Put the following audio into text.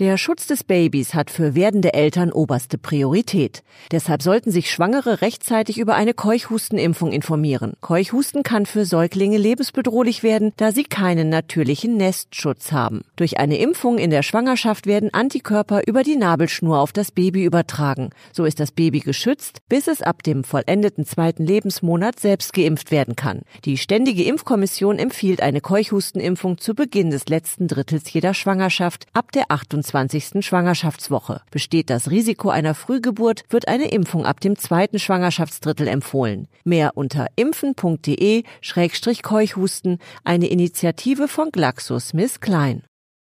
Der Schutz des Babys hat für werdende Eltern oberste Priorität. Deshalb sollten sich Schwangere rechtzeitig über eine Keuchhustenimpfung informieren. Keuchhusten kann für Säuglinge lebensbedrohlich werden, da sie keinen natürlichen Nestschutz haben. Durch eine Impfung in der Schwangerschaft werden Antikörper über die Nabelschnur auf das Baby übertragen. So ist das Baby geschützt, bis es ab dem vollendeten zweiten Lebensmonat selbst geimpft werden kann. Die Ständige Impfkommission empfiehlt eine Keuchhustenimpfung zu Beginn des letzten Drittels jeder Schwangerschaft ab der 28 28. Schwangerschaftswoche. Besteht das Risiko einer Frühgeburt, wird eine Impfung ab dem zweiten Schwangerschaftsdrittel empfohlen. Mehr unter impfen.de-keuchhusten, eine Initiative von GlaxoSmithKline.